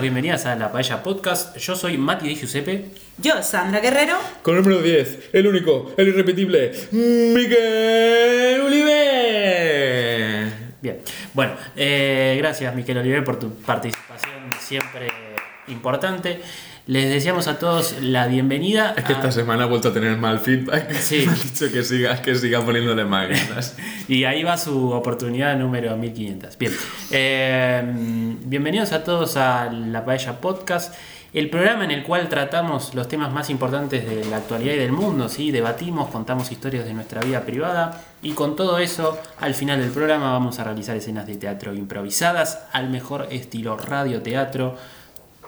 Bienvenidas a La Paella Podcast. Yo soy Mati de Giuseppe. Yo, Sandra Guerrero. Con el número 10, el único, el irrepetible, Miguel Oliver. Bien, bueno, eh, gracias Miquel Oliver por tu participación siempre importante. Les deseamos a todos la bienvenida. Es que a- esta semana ha vuelto a tener mal feedback. Sí. Me han dicho que siga, que siga poniéndole más ganas. Y ahí va su oportunidad número 1500. Bien, eh, bienvenidos a todos a La Paella Podcast, el programa en el cual tratamos los temas más importantes de la actualidad y del mundo, ¿sí? debatimos, contamos historias de nuestra vida privada y con todo eso, al final del programa vamos a realizar escenas de teatro improvisadas al mejor estilo radioteatro,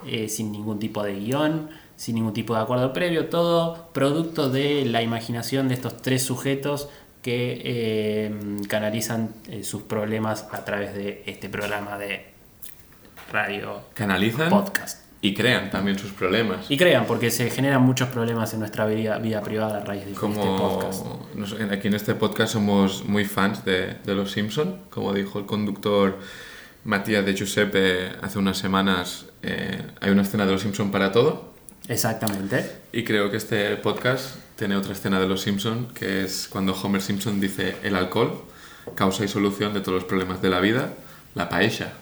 eh, sin ningún tipo de guion, sin ningún tipo de acuerdo previo, todo producto de la imaginación de estos tres sujetos que eh, canalizan eh, sus problemas a través de este programa de radio Canalizan podcast. y crean también sus problemas. Y crean, porque se generan muchos problemas en nuestra vida, vida privada a raíz de este podcast. Aquí en este podcast somos muy fans de, de Los Simpson, como dijo el conductor Matías de Giuseppe hace unas semanas, eh, hay una escena de Los Simpson para todo. Exactamente. Y creo que este podcast tiene otra escena de Los Simpson, que es cuando Homer Simpson dice el alcohol, causa y solución de todos los problemas de la vida, la paella,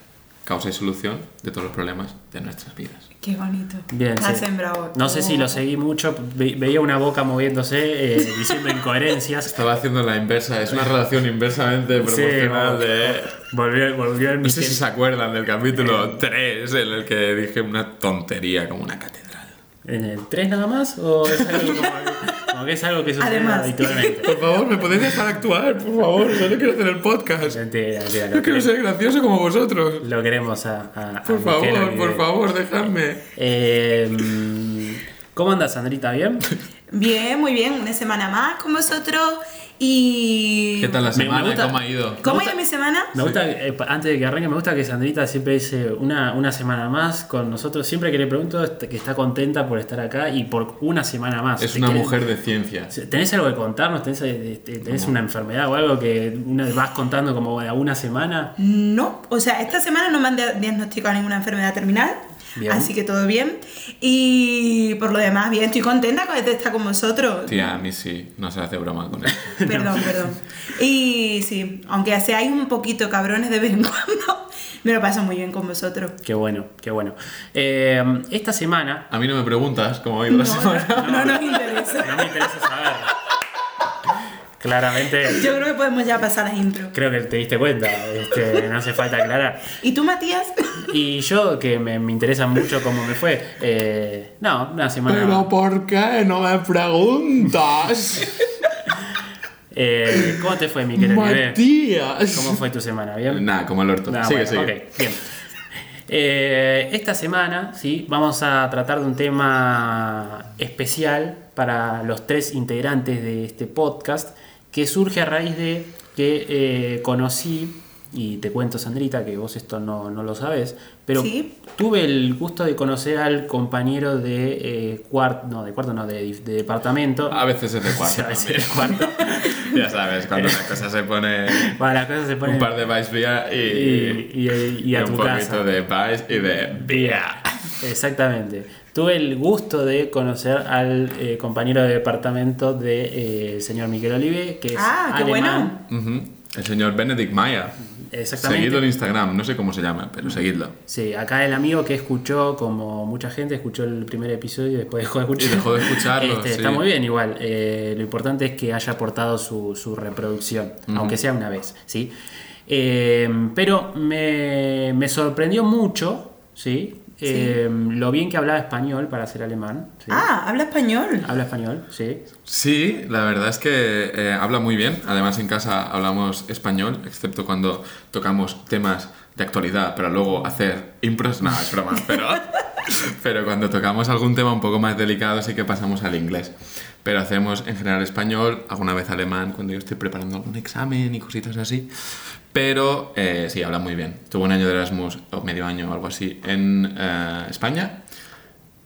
causa y solución de todos los problemas de nuestras vidas. Qué bonito. Bien, sí. sembrado. No sé si lo seguí mucho, ve- veía una boca moviéndose, eh, diciendo incoherencias. Estaba haciendo la inversa, es una relación inversamente Sí, proporcional bueno. de... Volvió, volvió el No sé si se acuerdan del capítulo 3, en el que dije una tontería como una catedral. ¿En el 3 nada más? ¿O es algo como, como que es algo que sucede Además. habitualmente? Por favor, ¿me podéis dejar actuar? Por favor, solo quiero hacer el podcast. Mentira, mentira, No lo, quiero queremos, ser gracioso como vosotros. lo queremos a, a- Por favor, por favor, dejadme. Eh, ¿Cómo andas, Sandrita? ¿Bien? Bien, muy bien. Una semana más con vosotros. Y. ¿Qué tal la Me- me semana? gusta- ¿Cómo ha ido? ¿Cómo ha ido mi semana? Me gusta, eh, antes de que arranque, me gusta que Sandrita siempre dice una, una semana más con nosotros. Siempre que le pregunto que está contenta por estar acá y por una semana más. Es ¿Te una querés- mujer de ciencia. ¿Tenés algo que contarnos? ¿Tenés, eh, te- tenés una enfermedad o algo que una- vas contando como a una semana? No. O sea, esta semana no me han dia- diagnosticado ninguna enfermedad terminal. Bien. Así que todo bien. Y por lo demás, bien, estoy contenta de estar con vosotros. Tía, a mí sí, no se hace broma con eso. Perdón, perdón. Y sí, aunque seáis un poquito cabrones de vez en cuando, me lo paso muy bien con vosotros. Qué bueno, qué bueno. Eh, esta semana. A mí no me preguntas cómo ha ido No, la semana. no, no nos interesa. No me interesa saber. Claramente, Yo creo que podemos ya pasar a las intro. creo que te diste cuenta. este, no hace falta aclarar. ¿Y tú, Matías? Y yo, que me, me interesa mucho cómo me fue. eh, no, una semana. Pero ¿por qué no me preguntas? Eh, ¿Cómo te fue, Miquel Oliver? Matías. ¿Cómo fue tu semana? ¿Bien? Nada, como el orto. Sigue, bueno, sigue. ok, bien. Eh, esta semana ¿sí? vamos a tratar de un tema especial para los tres integrantes de este podcast que surge a raíz de que eh, conocí, y te cuento Sandrita que vos esto no, no lo sabes, pero Sí. tuve el gusto de conocer al compañero de eh, cuarto, no, de cuarto no, de, de departamento. A veces es de O sea, cuatro. a veces de cuarto. ya sabes, cuando la cosa se pone Bueno, las cosas se ponen... un par de Vice Vía y, y, y- y a un tu poquito casa. de Vice y de Vía. Exactamente. Tuve el gusto de conocer al eh, compañero de departamento del de, eh, señor Miguel Olive, que es Ah, qué alemán. Ujú. El señor Benedict Maya. Exactamente. Seguidlo en Instagram, no sé cómo se llama, pero seguidlo. Sí, acá el amigo que escuchó, como mucha gente, escuchó el primer episodio y después dejó de escuchar. Y dejó de escucharlo, Este, sí. Está muy bien igual. Eh, lo importante es que haya aportado su, su reproducción, aunque sea una vez, ¿sí? Eh, pero me, me sorprendió mucho, ¿sí? Eh, lo bien que hablaba español para ser alemán. ¿sí? Ah, habla español. Habla español, sí. Sí, la verdad es que eh, habla muy bien. Además, en casa hablamos español, excepto cuando tocamos temas de actualidad, para luego hacer impros. No, es broma, pero, pero cuando tocamos algún tema un poco más delicado, sí que pasamos al inglés. Pero hacemos en general español, alguna vez alemán, cuando yo estoy preparando algún examen y cositas así. Pero eh, sí, habla muy bien. Tuvo un año de Erasmus, o medio año o algo así, en eh, España.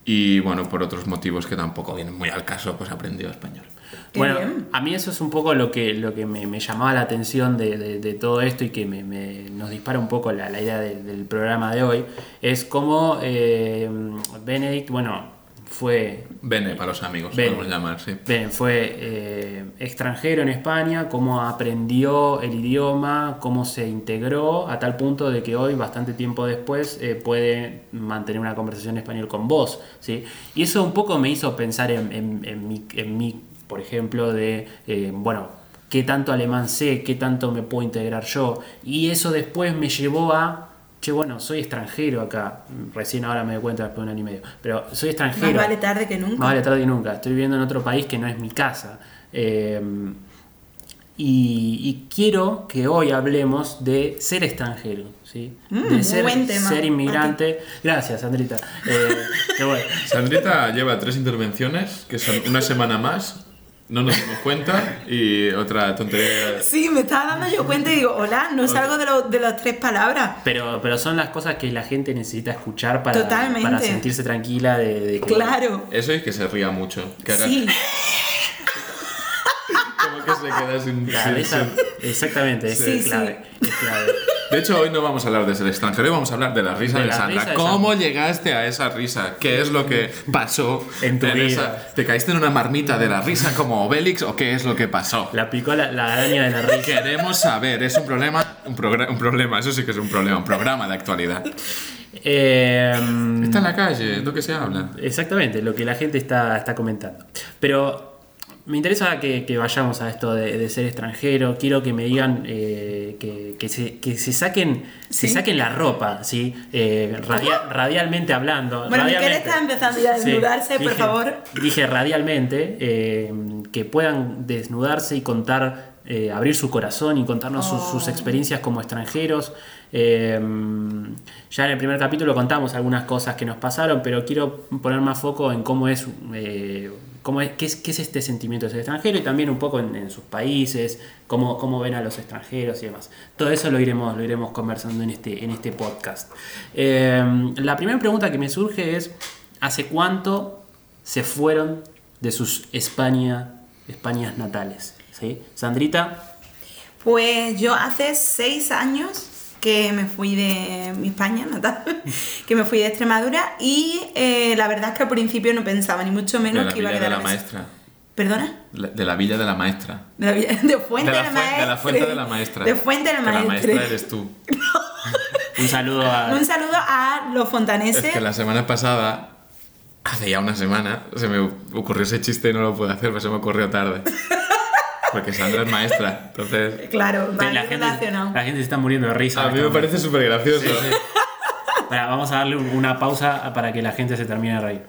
Y bueno, por otros motivos que tampoco vienen muy al caso, pues aprendió español. Qué bueno, bien. a mí eso es un poco lo que, lo que me, me llamaba la atención de, de- de todo esto y que me, me- nos dispara un poco la, la idea de- del programa de hoy. Es cómo eh, Benedict, bueno, fue Bene para los amigos, Bene. podemos llamar, sí. Fue eh, extranjero en España, cómo aprendió el idioma, cómo se integró, a tal punto de que hoy, bastante tiempo después, eh, puede mantener una conversación en español con vos. ¿sí? Y eso un poco me hizo pensar en, en- en mí, en mí, por ejemplo, de, eh, bueno, qué tanto alemán sé, qué tanto me puedo integrar yo. Y eso después me llevó a... Che, bueno, soy extranjero acá. Recién ahora me doy cuenta después de un año y medio. Pero soy extranjero. Más vale tarde que nunca. Más vale tarde que nunca. Estoy viviendo en otro país que no es mi casa. Eh, y, y quiero que hoy hablemos de ser extranjero, ¿sí? Mm, de muy ser, buen tema. ser inmigrante. Gracias, Andrita. Eh, qué bueno. Sandrita lleva tres intervenciones, que son una semana más, no nos dimos cuenta, y otra tontería. Sí, me estaba dando yo cuenta y digo, hola, no salgo de, lo- de las tres palabras. Pero, pero son las cosas que la gente necesita escuchar para, Totalmente. para sentirse tranquila de, de que... Claro. Eso y que se ría mucho. Que haga- Sí, Como que se queda sin. La sin- sin- exactamente, es Sí, clave. es clave. De hecho, hoy no vamos a hablar de ser extranjero, vamos a hablar de la risa De de, la Sandra. risa de ¿Cómo llegaste a esa risa? ¿Qué es lo que pasó En tu vida. esa- ¿Te caíste en una marmita de la risa como Obélix o qué es lo que pasó? La picó la, la araña de la risa. Queremos saber, es un problema, un, un problema, eso sí que es un problema, un programa de actualidad. Eh, Está en la calle, lo que se habla. Exactamente, lo que la gente está, está comentando. Pero me interesa que, que vayamos a esto de, de ser extranjero. Quiero que me digan eh, que, que se, que se saquen se saquen la ropa, ¿sí? Eh, radia- radialmente hablando. Bueno, radialmente. está empezando ya a Sí, desnudarse, por dije- favor. Dije radialmente eh, que puedan desnudarse y contar, abrir su corazón y contarnos sus, Oh. sus experiencias como extranjeros. Ya en el primer capítulo contamos algunas cosas que nos pasaron, pero quiero poner más foco en cómo es, cómo es, qué es, qué es este sentimiento de ser extranjero y también un poco en, sus países, cómo, cómo ven a los extranjeros y demás. Todo eso lo iremos, lo iremos conversando en este, en este podcast. Eh, la primera pregunta que me surge es, ¿hace cuánto se fueron de sus España, Españas natales? Sandrita, Pues yo hace seis años que me fui de mi España natal, que me fui de Extremadura y eh, la verdad es que al principio no pensaba ni mucho menos que iba a villa de quedar la maestra. ¿Perdona? De la villa de la maestra. De, la villa- de Fuente de, de, la fuen- de la fuente de la maestra. De Fuente de la Que la maestra eres tú. un saludo a... Un saludo a los fontaneses. Es que la semana pasada, hace ya una semana, se me ocurrió ese chiste y no lo pude hacer, pero se me ocurrió tarde. Porque Sandra es maestra, entonces... Claro, Sí, vale, la, gente, relacionado. la gente se está muriendo de risa. A mí este me parece súper gracioso. Vamos a darle un- una pausa para que la gente se termine de reír.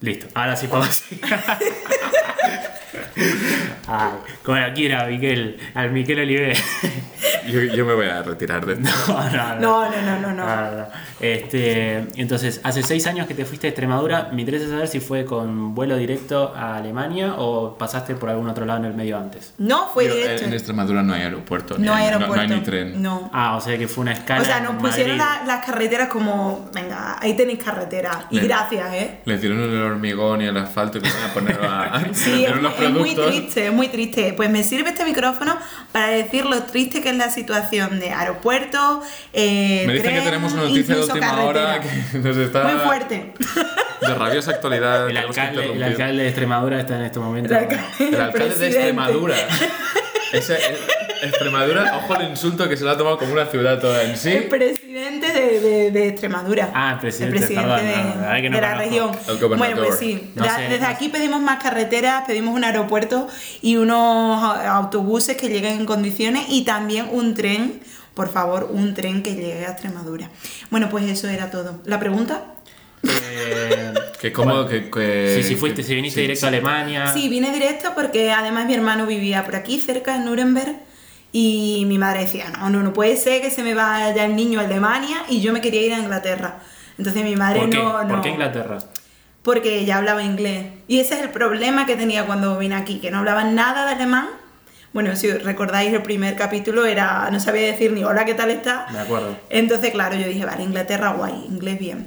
Listo, ahora sí podemos. Ay, como la quiera, Miquel, al Miquel Oliver. Yo, yo me voy a retirar de esto. No, no, No, no, no, no, no. No. Este, entonces, hace seis años que te fuiste a Extremadura. Me interesa saber si fue con vuelo directo a Alemania o pasaste por algún otro lado en el medio antes. No, fue Yo, directo. en, Extremadura no hay aeropuerto. No hay aeropuerto. No, hay ni tren. No. Ah, o sea que fue una escala. O sea, nos pusieron Madrid. la- las carreteras como, venga, ahí tenéis carretera. Y Bien. gracias, ¿eh? Le hicieron el hormigón y el asfalto y que van a poner a, Sí, poner los es muy triste, es muy triste. Pues me sirve este micrófono para decir lo triste que es la situación de aeropuerto, eh, Me dicen que tenemos una noticia de última carretera. hora que nos está Muy fuerte. de rabiosa actualidad. El alcalde, el interrumpir. alcalde de Extremadura está en este momento. El alcalde, El alcalde de. Extremadura. Ese, el- Extremadura, ojo el insulto que se lo ha tomado como una ciudad toda en sí. El presidente de, de- de Extremadura. Ah, el presidente, presidente perdón, de, no, la no de la región. El. Bueno, pues sí. No sé, desde no aquí pedimos más carreteras, pedimos un aeropuerto y unos autobuses que lleguen en condiciones y también un tren, por favor, un tren que llegue a Extremadura. Bueno, pues eso era todo. ¿La pregunta? Eh, Que como bueno, que, que- si, si fuiste, si viniste sí, directo a Alemania. Sí, vine directo porque además mi hermano vivía por aquí, cerca de Nuremberg. Y mi madre decía, no, no, no puede ser que se me vaya el niño a Alemania y yo me quería ir a Inglaterra. Entonces mi madre ¿Por qué? no, no. ¿Por qué Inglaterra? porque ella hablaba inglés. Y ese es el problema que tenía cuando vine aquí, que no hablaba nada de alemán. Bueno, si recordáis el primer capítulo era no sabía decir ni hola, ¿qué tal está? De acuerdo. Entonces, claro, yo dije, vale, Inglaterra guay, inglés bien.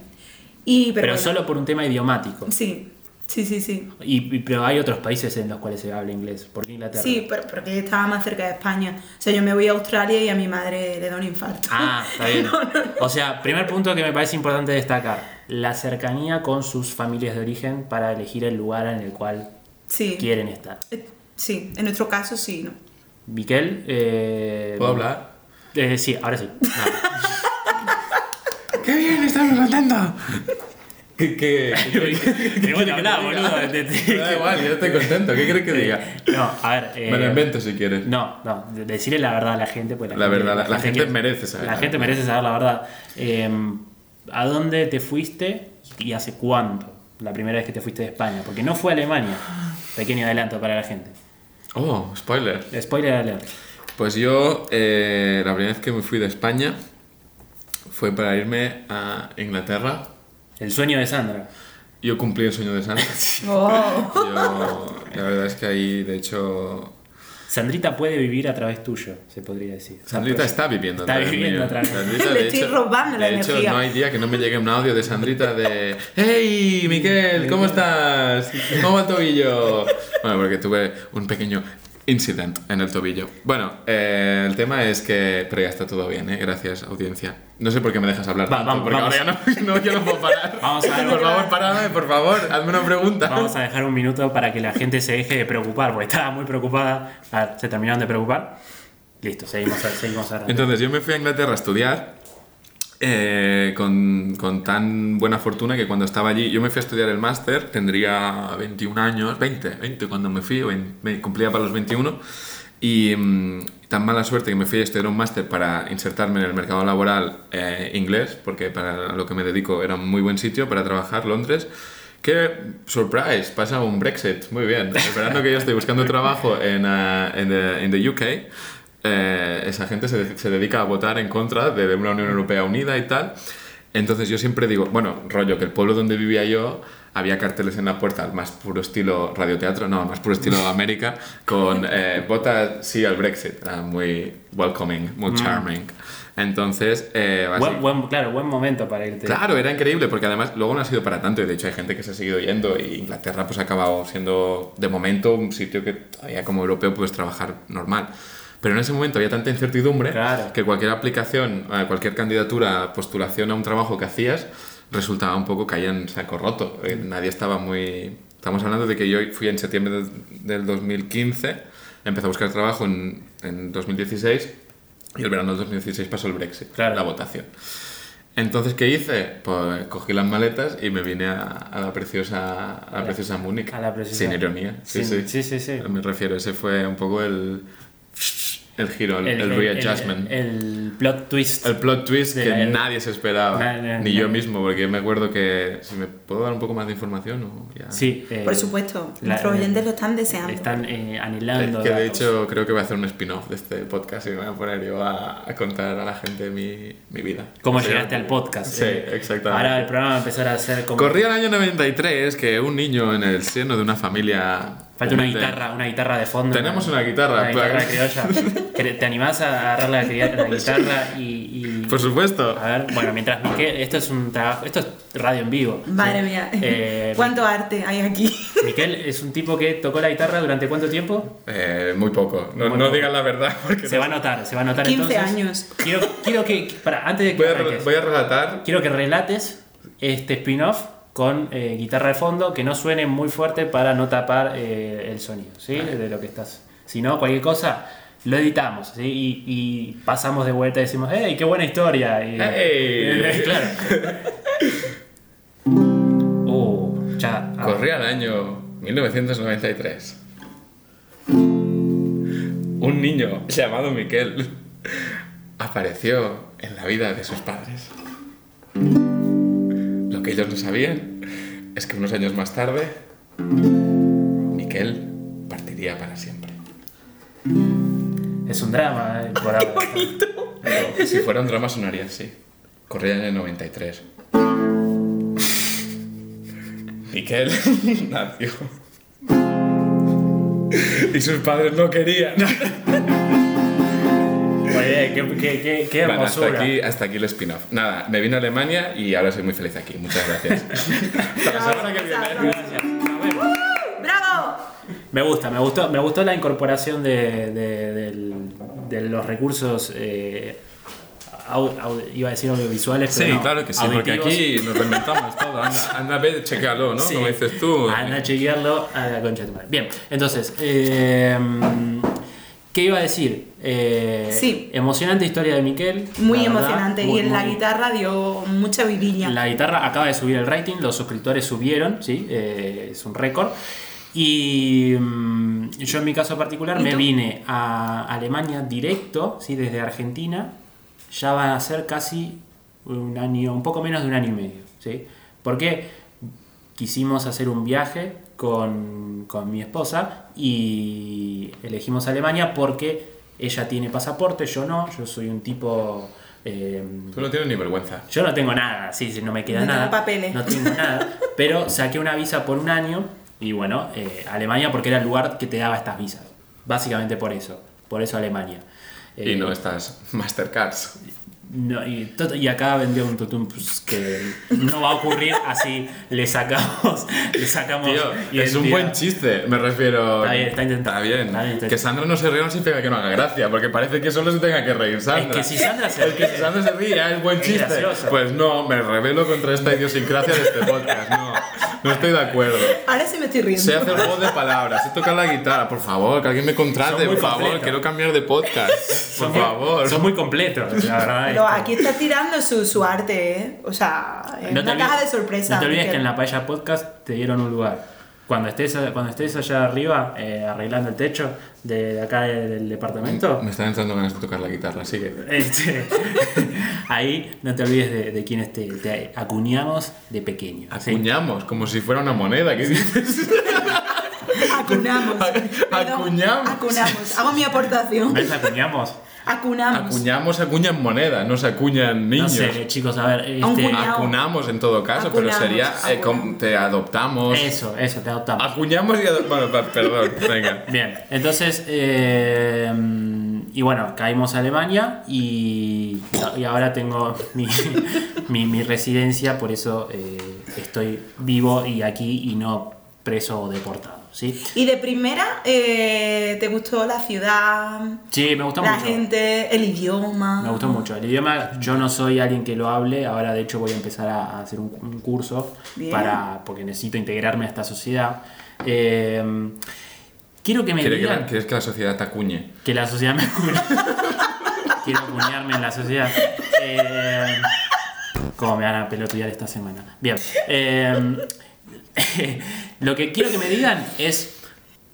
Y, pero, Pero, bueno, solo por un tema idiomático. Sí. Sí, sí, sí. Y, y- pero hay otros países en los cuales se habla inglés. ¿Por qué Inglaterra? Sí, pero porque estaba más cerca de España. O sea, yo me voy a Australia y a mi madre le da un infarto. Ah, está bien. O sea, primer punto que me parece importante destacar, la cercanía con sus familias de origen para elegir el lugar en el cual Sí. quieren estar. Eh, Sí, en nuestro caso sí, ¿no? Miquel, eh, ¿Puedo hablar? eh, sí, ahora sí. ¡Qué bien! ¡Estamos contando! ¿Qué, qué, Qué bueno hablar, boludo. Da igual, yo estoy contento. ¿Qué quieres que diga? No, a ver. eh, Me lo invento si quieres. No, no, de- decirle la verdad a la gente. Pues La verdad, la- la gente quiere- merece saber La la gente merece saber la verdad. Eh, ¿A dónde te fuiste y hace cuánto? La primera vez que te fuiste de España. Porque no fue a Alemania. Pequeño adelanto para la gente. Oh, spoiler. Spoiler alert. Pues yo, eh, la primera vez que me fui de España fue para irme a Inglaterra. El sueño de Sandra. Yo cumplí el sueño de Sandra. Oh. Yo, la verdad es que ahí, de hecho, Sandrita puede vivir a través tuyo, se podría decir. Sandrita está viviendo Está través viviendo mío. a través. Sandrita, Le estoy robando la de hecho, no hay día que no me llegue un audio de Sandrita de ¡Hey, Miquel! ¿Cómo estás? ¿Cómo va el tobillo? Bueno, porque tuve un pequeño incident en el tobillo. Bueno, eh, el tema es que... Pero ya está todo bien, ¿eh? Gracias, audiencia. No sé por qué me dejas hablar Va, tanto, vamos, porque vamos. ahora ya no, no, yo no puedo parar. Vamos a ver. Por favor, parame, por favor, hazme una pregunta. Vamos a dejar un minuto para que la gente se deje de preocupar, porque estaba muy preocupada. A ver, se terminaron de preocupar. Listo, seguimos, seguimos adelante. Entonces yo me fui a Inglaterra a estudiar eh, con, con tan buena fortuna que cuando estaba allí, yo me fui a estudiar el máster, tendría 21 años, 20, 20 cuando me fui, o en- me cumplía para los 21, y mm, tan mala suerte que me fui a estudiar un máster para insertarme en el mercado laboral eh, inglés, porque para lo que me dedico era un muy buen sitio para trabajar, Londres, que, surprise, pasa un Brexit, muy bien, esperando que yo estoy buscando trabajo en, ah, en, the, the UK, eh, esa gente se, se dedica a votar en contra de una Unión Europea unida y tal. Entonces yo siempre digo, bueno, rollo, que el pueblo donde vivía yo había carteles en la puerta al más puro estilo radioteatro, no, al más puro estilo América, con eh, vota sí al Brexit. Era muy welcoming, muy charming. Entonces, eh, Buen- buen- claro, buen momento para irte. Claro, era increíble porque además luego no ha sido para tanto y de hecho hay gente que se ha seguido yendo y Inglaterra pues ha acabado siendo de momento un sitio que todavía como europeo puedes trabajar normal. Pero en ese momento había tanta incertidumbre Claro. que cualquier aplicación, eh, cualquier candidatura, postulación a un trabajo que hacías resultaba un poco caía en saco roto. Eh, Nadie estaba muy... Estamos hablando de que yo fui en septiembre del, del 2015, empecé a buscar trabajo en, en 2016 y el verano del 2016 pasó el Brexit, Claro. la votación. Entonces, ¿qué hice? Pues cogí las maletas y me vine a, a la preciosa, a la preciosa Múnich. a la preciosa- Sin ironía. Sí, sí. Sí, sí, sí. Me refiero, ese fue un poco el, el giro, el, el readjustment. El, el plot twist. El plot twist que la- nadie se esperaba, Na- na- ni na- yo mismo, porque me acuerdo que si me puedo dar un poco más de información o ya. Sí, eh, Por supuesto, nuestros oyentes lo están deseando. Están eh, anhelando. que de datos. hecho creo que voy a hacer un spin-off de este podcast y me voy a poner yo a, a contar a la gente mi, mi vida. ¿Cómo Sí. llegaste al podcast? Sí, eh. exactamente. Ahora el programa va a empezar a ser como. Corría el año 93 que un niño en el seno de una familia. Falta una humilde- guitarra, una guitarra de fondo. Tenemos una guitarra, Una guitarra pues. criolla. ¿Querés- ¿Te animás a agarrar la, la guitarra y, y- Por supuesto. A ver, bueno, mientras Miquel, esto es un trabajo, esto es radio en vivo. Madre ¿sí? mía, Eh, cuánto arte hay aquí. Miquel es un tipo que tocó la guitarra durante cuánto tiempo? Eh, muy poco. No, no digan la verdad porque Se va a notar, se va a notar 15 entonces. años. Quiero, quiero que, para, antes de que voy a, arranques, voy a relatar. quiero que relates este spin-off con eh, guitarra de fondo que no suene muy fuerte para no tapar eh, el sonido, ¿sí? De lo que estás. Si no, cualquier cosa lo editamos, ¿sí? Y, y pasamos de vuelta y decimos, ¡hey, qué buena historia! Y, ¡Hey! claro. Oh, ya. ah, Corría el año 1993. Un niño llamado Miquel apareció en la vida de sus padres. Lo que ellos no sabían es que unos años más tarde, Miquel partiría para siempre. Es un drama, eh, por ahora. Si fuera un drama sonaría así. Corría en el 93. Miquel nació. Y sus padres no querían. Oye, qué, qué, qué, qué Bueno, hasta aquí, hasta aquí el spin-off. Nada, me vine a Alemania y ahora soy muy feliz aquí. Muchas gracias. hasta la semana que viene. Gracias. Me gusta, me gustó, me gustó la incorporación de, de- del- de los recursos, eh, iba a decir audiovisuales, Sí, pero no, claro que sí, porque auditivos. aquí nos reinventamos todo. Anda, anda ve, chequealo, ¿no? Sí. Como dices tú. Anda a chequearlo a la concha de tu madre. Bien, entonces, eh, ¿qué iba a decir? Eh, Sí. Emocionante historia de Miquel. Muy verdad, emocionante. muy, y en la guitarra dio mucha vidilla. La guitarra acaba de subir el rating, los suscriptores subieron, ¿sí? Eh, es un récord. Y mm, yo en mi caso particular ¿Y me vine a Alemania directo, ¿sí? desde Argentina. Ya van a ser casi un año, un poco menos de un año y medio. ¿sí? Porque quisimos hacer un viaje con, con mi esposa y elegimos Alemania porque ella tiene pasaporte, yo no, yo soy un tipo... eh, Tú no tienes ni vergüenza. yo no tengo nada, sí, sí, no me queda No nada. tengo papeles. No tengo nada. Pero saqué una visa por un año y bueno, eh, Alemania porque era el lugar que te daba estas visas. Básicamente por eso. Por eso Alemania. Y Eh, no estas Mastercards. No, y, y acá vendió un tutum pues, que no va a ocurrir así. Le sacamos. Le sacamos. Tío, es un buen chiste, me refiero. Está bien, está intentado. Está bien. Está bien, está que. Sandra no se ría no significa que no haga gracia, porque parece que solo se tenga que reír Sandra. Es que si Sandra se Es que ríe- si Sandra se ríe, ya es buen Es chiste. Pues no, me rebelo contra esta idiosincrasia de este podcast. No, no estoy de acuerdo. Ahora sí me estoy riendo. Sé hacer juegos de palabras, sé tocar la guitarra, por favor, que alguien me contrate, por favor, completos. quiero cambiar de podcast. Por Son muy- favor. Son muy completos, la verdad. Aquí está tirando su, su arte, ¿eh? O sea, es No te una caja olvides- de sorpresa. No te olvides Miquel. que en la paella podcast te dieron un lugar. Cuando estés, cuando estés allá arriba eh, arreglando el techo de, de acá del departamento, Me están entrando ganas de tocar la guitarra, así que. este, ahí no te olvides de, de quienes te, te acuñamos de pequeño. ¿sí? Acuñamos, como si fuera una moneda, ¿qué dices? Acunamos. Perdón, Acuñamos. Acunamos. Hago mi aportación. ¿Ves? Acuñamos. Acunamos. Acuñamos, acuñan moneda, no se acuñan No niños. sé, chicos, a ver. Este. Acunamos en todo caso, Acunamos, pero sería eh, te adoptamos. eso, eso, te adoptamos. Acuñamos y adoptamos. Bueno, perdón, venga. Bien, entonces, eh, y bueno, caímos a Alemania y, y ahora tengo mi, mi, mi residencia, por eso eh, estoy vivo y aquí y no preso o deportado, ¿sí? Y de primera, eh, ¿te gustó la ciudad? Sí, me gustó la mucho. gente, el idioma. Me gustó mucho. El idioma, yo no soy alguien que lo hable, ahora de hecho voy a empezar a hacer un, un curso Bien. para porque necesito integrarme a esta sociedad. Eh, quiero que me ¿Quieres que, digan... la- quieres que la sociedad te acuñe? Que la sociedad me acuñe. Quiero acuñarme en la sociedad. Eh, ¿Cómo me van a pelotudear esta semana? Bien. eh, lo que quiero que me digan es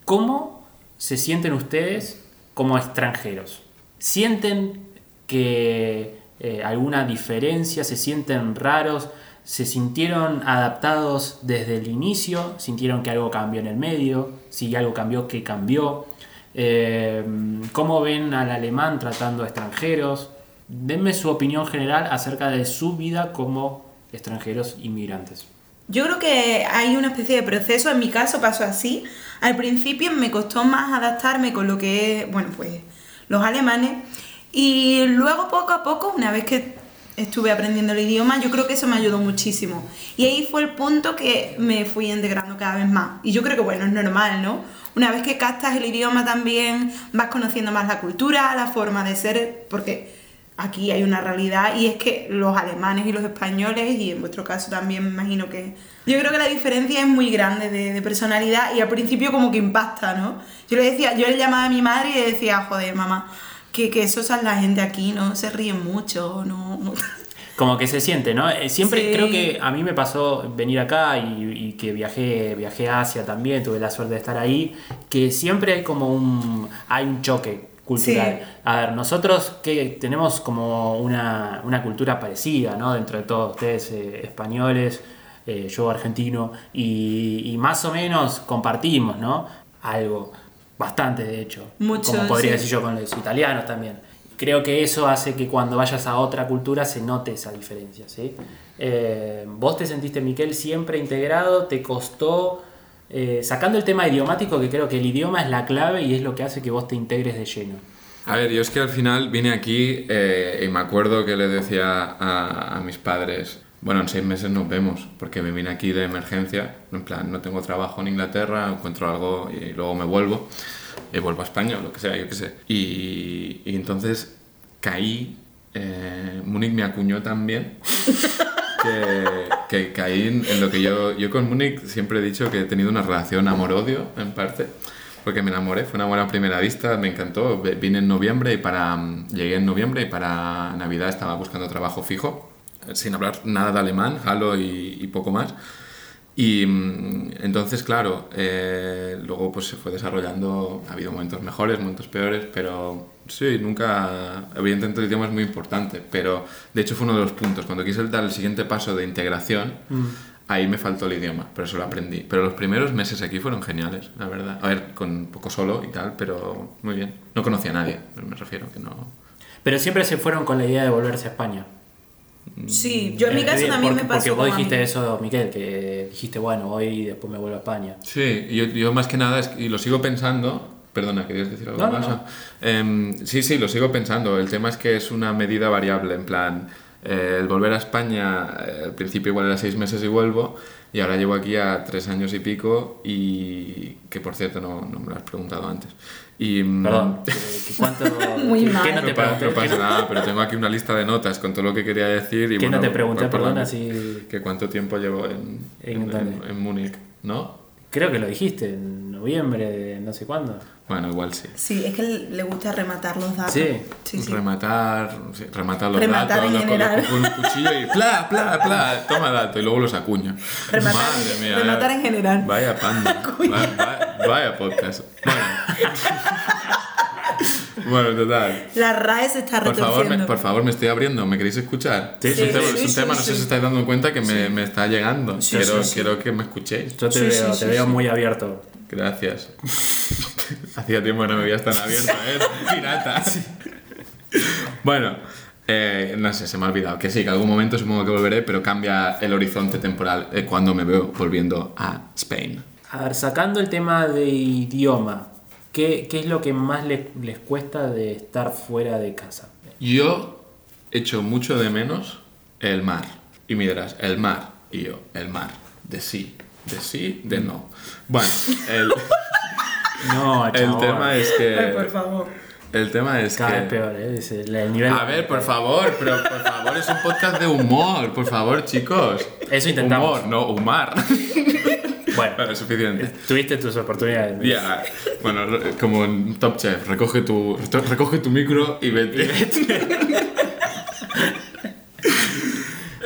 cómo se sienten ustedes como extranjeros. ¿Sienten que eh, alguna diferencia? ¿Se sienten raros? ¿Se sintieron adaptados desde el inicio? ¿Sintieron que algo cambió en el medio? Si algo cambió, ¿qué cambió? Eh, ¿Cómo ven al alemán tratando a extranjeros? Denme su opinión general acerca de su vida como extranjeros inmigrantes. Yo creo que hay una especie de proceso, en mi caso pasó así. Al principio me costó más adaptarme con lo que es, bueno, pues los alemanes. Y luego poco a poco, una vez que estuve aprendiendo el idioma, yo creo que eso me ayudó muchísimo. Y ahí fue el punto que me fui integrando cada vez más. Y yo creo que, bueno, es normal, ¿no? Una vez que captas el idioma también vas conociendo más la cultura, la forma de ser, porque aquí hay una realidad y es que los alemanes y los españoles, y en vuestro caso también me imagino que... Yo creo que la diferencia es muy grande de, de personalidad y al principio como que impacta, ¿no? Yo le decía, yo le llamaba a mi madre y le decía, joder, mamá, que, que eso es la gente aquí, ¿no? Se ríen mucho, ¿no? no". Como que se siente, ¿no? Eh, Siempre Sí. creo que a mí me pasó venir acá y, y que viajé, viajé a Asia también, tuve la suerte de estar ahí, que siempre hay como un, hay un choque cultural. Sí. A ver, nosotros que tenemos como una, una cultura parecida, ¿no? Dentro de todos ustedes eh, españoles, eh, yo argentino, y, y más o menos compartimos, ¿no? Algo, bastante de hecho. Mucho, Como podría sí. decir yo con los italianos también. Creo que eso hace que cuando vayas a otra cultura se note esa diferencia, ¿sí? Eh, ¿Vos te sentiste, Miquel, siempre integrado? ¿Te costó, eh, sacando el tema idiomático, que creo que el idioma es la clave y es lo que hace que vos te integres de lleno? A ver, yo es que al final vine aquí eh, y me acuerdo que le decía a, a mis padres, Bueno, en seis meses nos vemos, porque me vine aquí de emergencia, en plan, no tengo trabajo en Inglaterra, encuentro algo y luego me vuelvo, y vuelvo a España o lo que sea, yo qué sé. Y, y entonces caí, eh, Múnich me acuñó también, que, que caí en, lo que yo, yo con Múnich siempre he dicho que he tenido una relación amor-odio, en parte, porque me enamoré, fue una buena primera vista, me encantó, vine en noviembre y para, mm, llegué en noviembre y para Navidad estaba buscando trabajo fijo, sin hablar nada de alemán, halo y poco más. Y mm, entonces, claro, eh, luego pues se fue desarrollando, ha habido momentos mejores, momentos peores, pero sí, nunca, evidentemente el idioma es muy importante, pero de hecho fue uno de los puntos, cuando quise dar el siguiente paso de integración, ahí me faltó el idioma, pero eso lo aprendí. Pero los primeros meses aquí fueron geniales, la verdad. A ver, con un poco solo y tal, pero muy bien. No conocía a nadie, me refiero que no... Pero siempre se fueron con la idea de volverse a España. Sí, yo en mi Eh, caso eh, también porque, me pasó. Porque vos mí. dijiste eso, Miquel, que dijiste, bueno, voy y después me vuelvo a España. Sí, yo, yo más que nada, es, y lo sigo pensando, perdona, ¿querías decir algo No, no, más? no. Em, sí, sí, lo sigo pensando. El tema es que es una medida variable, en plan, eh, el volver a España, eh, al principio igual era seis meses y vuelvo, y ahora llevo aquí a tres años y pico, y que por cierto no, no me lo has preguntado antes. Y, mm, Perdón, que ¿cuánto, Muy que- mal. que no te no, pa- pregunté? no pasa no- nada, pero tengo aquí una lista de notas con todo lo que quería decir. Y no bueno, te pregunté, perdón, la- así... que cuánto tiempo llevo en, ¿En en, en- en Múnich, ¿no? Creo que lo dijiste, en noviembre de no sé cuándo. Bueno, igual sí. Sí, es que le gusta rematar los datos. Sí. sí, sí. Rematar, sí, rematar los Rematar datos, en lo general. coloco con un cuchillo y pla, pla, pla, toma dato y luego los acuño. Rematar, Madre mía. rematar en general. Vaya panda. Va- va- vaya podcast. Bueno. Bueno, total. La RAE se está Por favor, me, por favor, me estoy abriendo. ¿Me queréis escuchar? Sí, es sí, un tema, sí, es un sí, tema, no sé si estáis dando cuenta que me, me está llegando. Sí, quiero, quiero que me escuchéis. Yo te Sí, veo, sí, te sí, veo sí. muy abierto. Gracias. Hacía tiempo que no me veías tan abierto, ¿eh? Pirata. Bueno, eh, no sé, se me ha olvidado. Que sí, que algún momento supongo que volveré, pero cambia el horizonte temporal eh, cuando me veo volviendo a Spain. A ver, sacando el tema de idioma, ¿qué, qué es lo que más les, les cuesta de estar fuera de casa? Yo echo mucho de menos el mar. Y me dirás, el mar. Y yo, el mar. De sí. De sí, de no. Bueno, el, No, el tema es que... Ay, por favor. El tema es Cada que... vez peor, ¿eh? Es el, el nivel... A ver, por favor, pero por favor, es un podcast de humor, por favor, chicos. Eso intentamos. Humor, no humar. Bueno, Bueno, es suficiente. tuviste tus oportunidades. Ya, bueno, como en Top Chef, recoge tu, recoge tu micro y vete.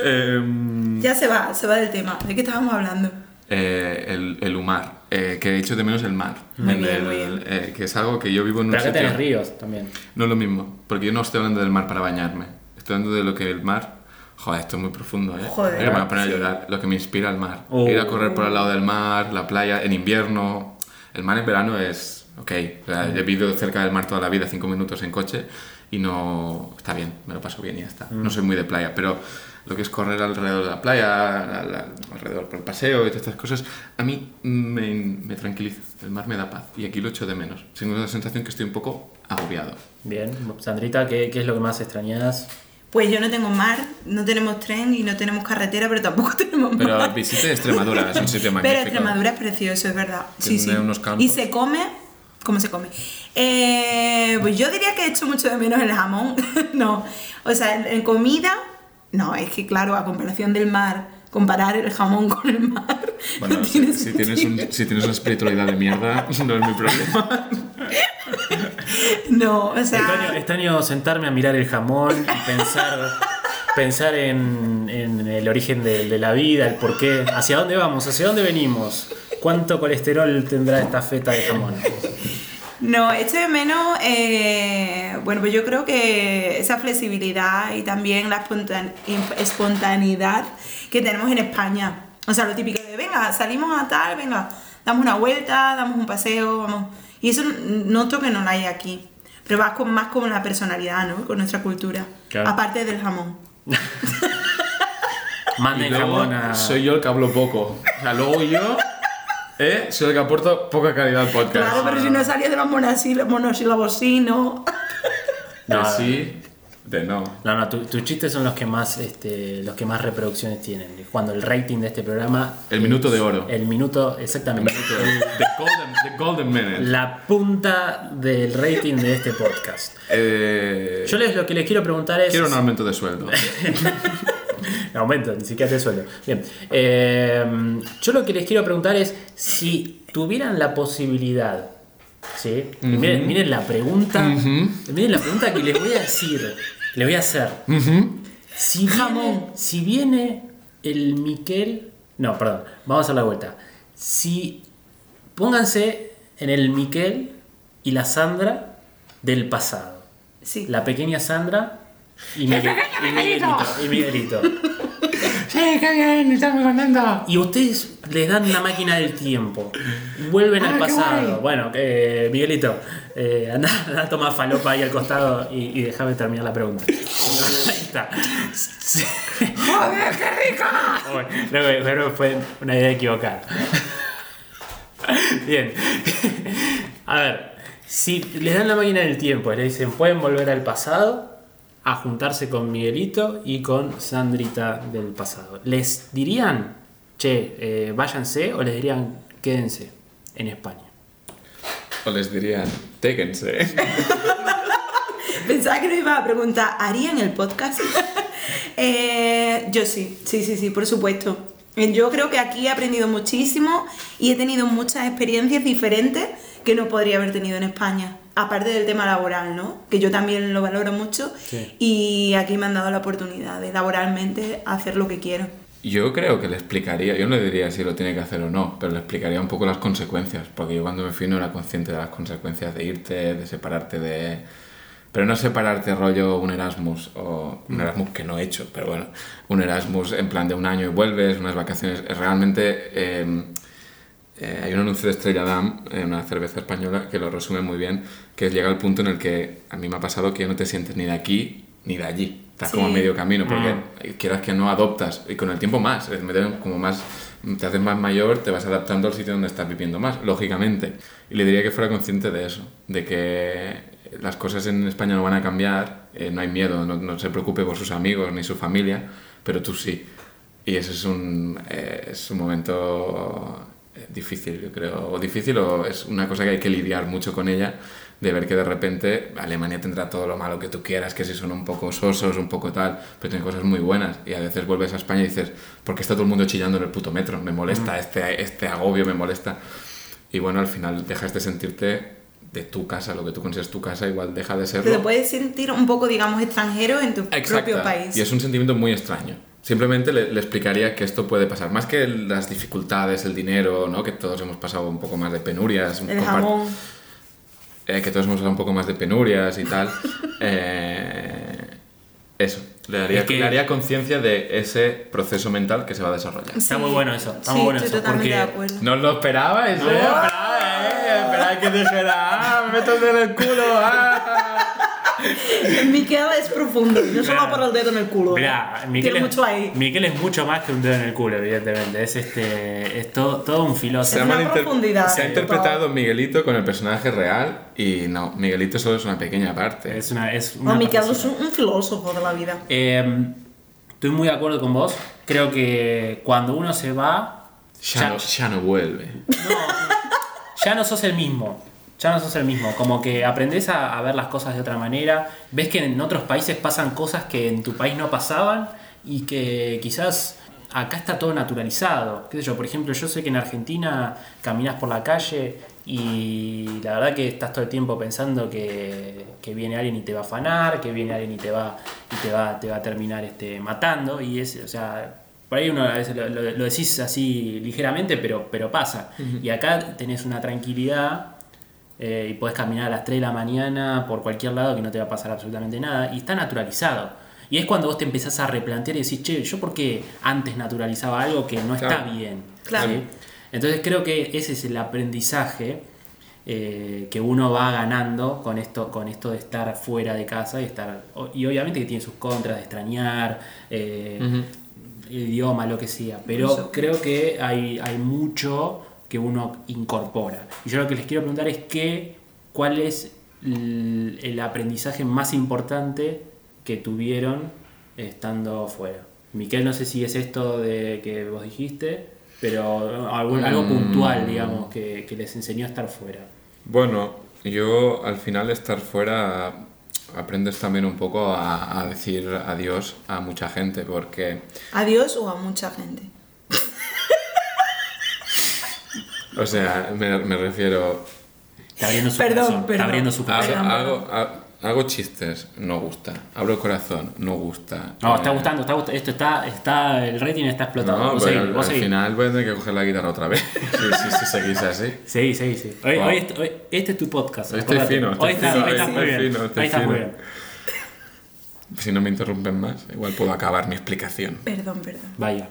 Em, Ya se va, se va del tema. ¿De qué estábamos hablando? Eh, el, el humar, eh, que he hecho de menos el mar. Muy En bien, el- muy bien. eh, que es algo que yo vivo en un Pero sitio... ríos también. No es lo mismo, porque yo no estoy hablando del mar para bañarme. Estoy hablando de lo que el mar. Joder, esto es muy profundo, ¿eh? Joder. me voy a poner a llorar. Lo que me inspira el mar. Oh. Ir a correr por al lado del mar, la playa, en invierno. El mar en verano es. Ok, o sea, he vivido cerca del mar toda la vida, cinco minutos en coche, y no. Está bien, me lo paso bien y ya está. No soy muy de playa, pero lo que es correr alrededor de la playa, la- la- alrededor por el paseo y todas estas cosas, a mí me, me tranquiliza. El mar me da paz, y aquí lo echo de menos. Tengo la sensación que estoy un poco agobiado. Bien. Sandrita, ¿qué, qué es lo que más extrañas? Pues yo no tengo mar, no tenemos tren y no tenemos carretera, pero tampoco tenemos Pero mar. visite Extremadura, es un sitio magnífico. Pero Extremadura es precioso, es verdad. Sí, Tiene sí. unos campos. Y se come. ¿Cómo se come? Eh, pues yo diría que he hecho mucho de menos el jamón. no. O sea, en comida. No, es que claro, a comparación del mar, comparar el jamón con el mar. Bueno, no si, tiene si tienes sentido. un- si tienes una espiritualidad de mierda, no es mi problema. No, o sea. Extraño, extraño sentarme a mirar el jamón y pensar, pensar en, en el origen de, de la vida, el por qué, hacia dónde vamos, hacia dónde venimos, cuánto colesterol tendrá esta feta de jamón. No, esto de menos, eh, bueno, pues yo creo que esa flexibilidad y también la espontan- espontaneidad que tenemos en España. O sea, lo típico de, venga, salimos a tal, venga, damos una vuelta, damos un paseo, vamos. Y eso noto que no lo hay aquí. Pero vas con, más con la personalidad, ¿no? Con nuestra cultura. Claro. Aparte del jamón. Manden Y luego jamón a... soy yo el que hablo poco. O sea, luego yo eh, soy el que aporto poca calidad al podcast. Claro, pero si no salías de los monosíl- monosílabos, sí, ¿no? No, Que sí, de no. No, no, tu- tus chistes son los que más este, los que más reproducciones tienen. Cuando el rating de este programa. El minuto de oro. El minuto, exactamente. el- The golden, the golden minute. la punta del rating de este podcast. Eh, Yo les, lo que les quiero preguntar es. quiero un aumento de sueldo. Aumento, ni siquiera te sueldo. Bien. Eh, yo lo que les quiero preguntar es si tuvieran la posibilidad. ¿Sí? Miren, miren la pregunta. Miren la pregunta que les voy a decir. Les voy a hacer. Si viene, si viene el Miquel. No, perdón. Vamos a hacer la vuelta. Si. Pónganse en el Miquel y la Sandra del pasado. Sí. La pequeña Sandra y, Miguel- y Miguelito. Y Miguelito. Sí, qué bien, estamos contento. Y ustedes les dan una máquina del tiempo. Vuelven al Ah, qué pasado. Bueno, eh, Miguelito, eh, anda, anda a tomar falopa ahí al costado y, y déjame terminar la pregunta. Ahí está. Sí. ¡Joder, qué rico! Bueno, creo que fue una idea equivocada. Bien. A ver, si les dan la máquina del tiempo y le dicen pueden volver al pasado a juntarse con Miguelito y con Sandrita del pasado, ¿les dirían, che, eh, váyanse o les dirían quédense en España? O les dirían, téquense. Pensaba que nos iba a preguntar, ¿harían el podcast? Eh, yo sí, sí, sí, sí, por supuesto. Yo creo que aquí he aprendido muchísimo y he tenido muchas experiencias diferentes que no podría haber tenido en España. Aparte del tema laboral, ¿no? Que yo también lo valoro mucho Sí. y aquí me han dado la oportunidad de laboralmente hacer lo que quiero. Yo creo que le explicaría, yo no le diría si lo tiene que hacer o no, pero le explicaría un poco las consecuencias, porque yo cuando me fui no era consciente de las consecuencias de irte, de separarte de... Pero no separarte rollo un Erasmus, o un Erasmus que no he hecho, pero bueno, un Erasmus en plan de un año y vuelves, unas vacaciones, es realmente... eh, eh, hay un anuncio de Estrella Damm, eh, una cerveza española, que lo resume muy bien, que llega al punto en el que a mí me ha pasado que ya no te sientes ni de aquí ni de allí. Estás como a Sí. medio camino, porque quieras que no adoptas, y con el tiempo más, como más, te haces más mayor, te vas adaptando al sitio donde estás viviendo más, lógicamente. Y le diría que fuera consciente de eso, de que las cosas en España no van a cambiar, eh, no hay miedo, no, no se preocupe por sus amigos ni su familia, pero tú sí. Y ese es un, eh, es un momento eh, difícil, yo creo. O difícil o es una cosa que hay que lidiar mucho con ella, de ver que de repente Alemania tendrá todo lo malo que tú quieras, que si son un poco sosos, un poco tal, pero tiene cosas muy buenas. Y a veces vuelves a España y dices, ¿por qué está todo el mundo chillando en el puto metro? Me molesta, este, este agobio me molesta. Y bueno, al final dejas de sentirte de tu casa, lo que tú consideras tu casa, igual deja de serlo. Te puedes sentir un poco, digamos, extranjero en tu propio país. Y es un sentimiento muy extraño. Simplemente le, le explicaría que esto puede pasar. Más que las dificultades, el dinero, ¿no? que todos hemos pasado un poco más de penurias. El compart- jamón. Eh, que todos hemos pasado un poco más de penurias y tal. eh, eso, le daría, Es que- daría conciencia de ese proceso mental que se va a desarrollar. Está muy bueno eso, está sí, muy bueno eso, porque- de acuerdo. No os lo esperabais, No. ¿eh? Esperaba, ¿eh? Esperaba que dijera, ah, me meto en el culo, ah. Miquel es profundo, no solo Mirá. por el dedo en el culo. Mirá, ¿eh? Miquel Tiene es, mucho ahí. Miquel es mucho más que un dedo en el culo, evidentemente. Es este. Es todo, todo un Se filósofo. malinter- profundidad, se ha interpretado Miguelito con el personaje real y no, Miguelito solo es una pequeña parte. Es una. Es No, una Miquel es un, un filósofo de la vida. Eh, estoy muy de acuerdo con vos. Creo que cuando uno se va, Ya, no, ya no vuelve. ya no sos el mismo. Ya no sos el mismo. Como que aprendes a, a ver las cosas de otra manera. Ves que en otros países pasan cosas que en tu país no pasaban y que quizás acá está todo naturalizado. ¿Qué sé yo? Por ejemplo, yo sé que en Argentina caminas por la calle y la verdad que estás todo el tiempo pensando que, que viene alguien y te va a afanar, que viene alguien y te va, y te va, te va a terminar este, matando. Y es, o sea, por ahí uno a veces lo, lo- lo decís así ligeramente, pero, pero pasa. Y acá tenés una tranquilidad eh, y podés caminar a las 3 de la mañana por cualquier lado que no te va a pasar absolutamente nada. Y está naturalizado. Y es cuando vos te empezás a replantear y decís, che, ¿yo por qué antes naturalizaba algo que no está Claro. bien? Claro. ¿Sí? Entonces creo que ese es el aprendizaje eh, que uno va ganando con esto, con esto de estar fuera de casa y estar. Y obviamente que tiene sus contras de extrañar. eh, el idioma, lo que sea, pero creo que hay, hay mucho que uno incorpora. Y yo lo que les quiero preguntar es qué, cuál es el, el aprendizaje más importante que tuvieron estando fuera. Miquel, no sé si es esto de que vos dijiste, pero algo, algo Mm. puntual, digamos, que, que les enseñó a estar fuera. Bueno, yo al final de estar fuera aprendes también un poco a, a decir adiós a mucha gente porque, Adiós o a mucha gente. O sea, me, me refiero, Está abriendo su Perdón, corazón. perdón. Está abriendo su hago, corazón. Perdón. hago, ha- hago chistes, no gusta, abro el corazón, no gusta. No, está Eh, gustando, está gustando. Esto está, está, el rating está explotando. No, vos pero seguí, al, vos al seguí. final voy a tener que coger la guitarra otra vez. si, si, si seguís así. Sí, sí, sí. Hoy, Wow. hoy hoy- este es tu podcast. Hoy estoy fino, estoy hoy fino, hoy hoy estás muy bien. fino, estoy hoy estás muy bien. Si no me interrumpen más, igual puedo acabar mi explicación. Perdón, perdón. Vaya.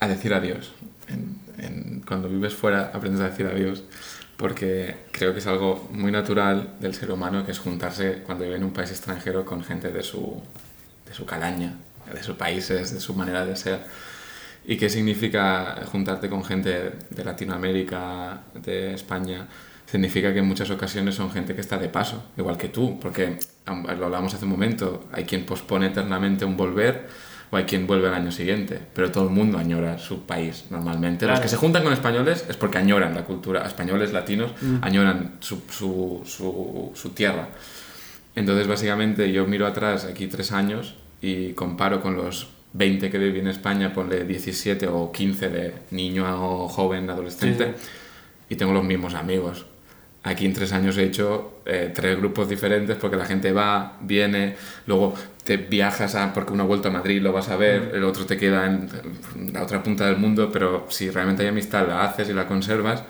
a decir adiós. En- en- cuando vives fuera aprendes a decir adiós porque creo que es algo muy natural del ser humano que es juntarse cuando vive en un país extranjero con gente de su, de su calaña, de sus países, de su manera de ser. ¿Y qué significa juntarte con gente de Latinoamérica, de España? Significa que en muchas ocasiones son gente que está de paso, igual que tú, porque lo hablamos hace un momento, hay quien pospone eternamente un volver o hay quien vuelve al año siguiente, pero todo el mundo añora su país normalmente. Los Claro. que se juntan con españoles es porque añoran la cultura, españoles, latinos, añoran su, su, su, su tierra. Entonces, básicamente, yo miro atrás aquí tres años y comparo con los 20 que viví en España, ponle 17 o 15 de niño o joven, adolescente, y tengo los mismos amigos. Aquí en tres años he hecho eh, tres grupos diferentes porque la gente va, viene, luego te viajas a, porque uno ha vuelto a Madrid, lo vas a ver, el otro te queda en la otra punta del mundo, pero si realmente hay amistad, la haces y la conservas,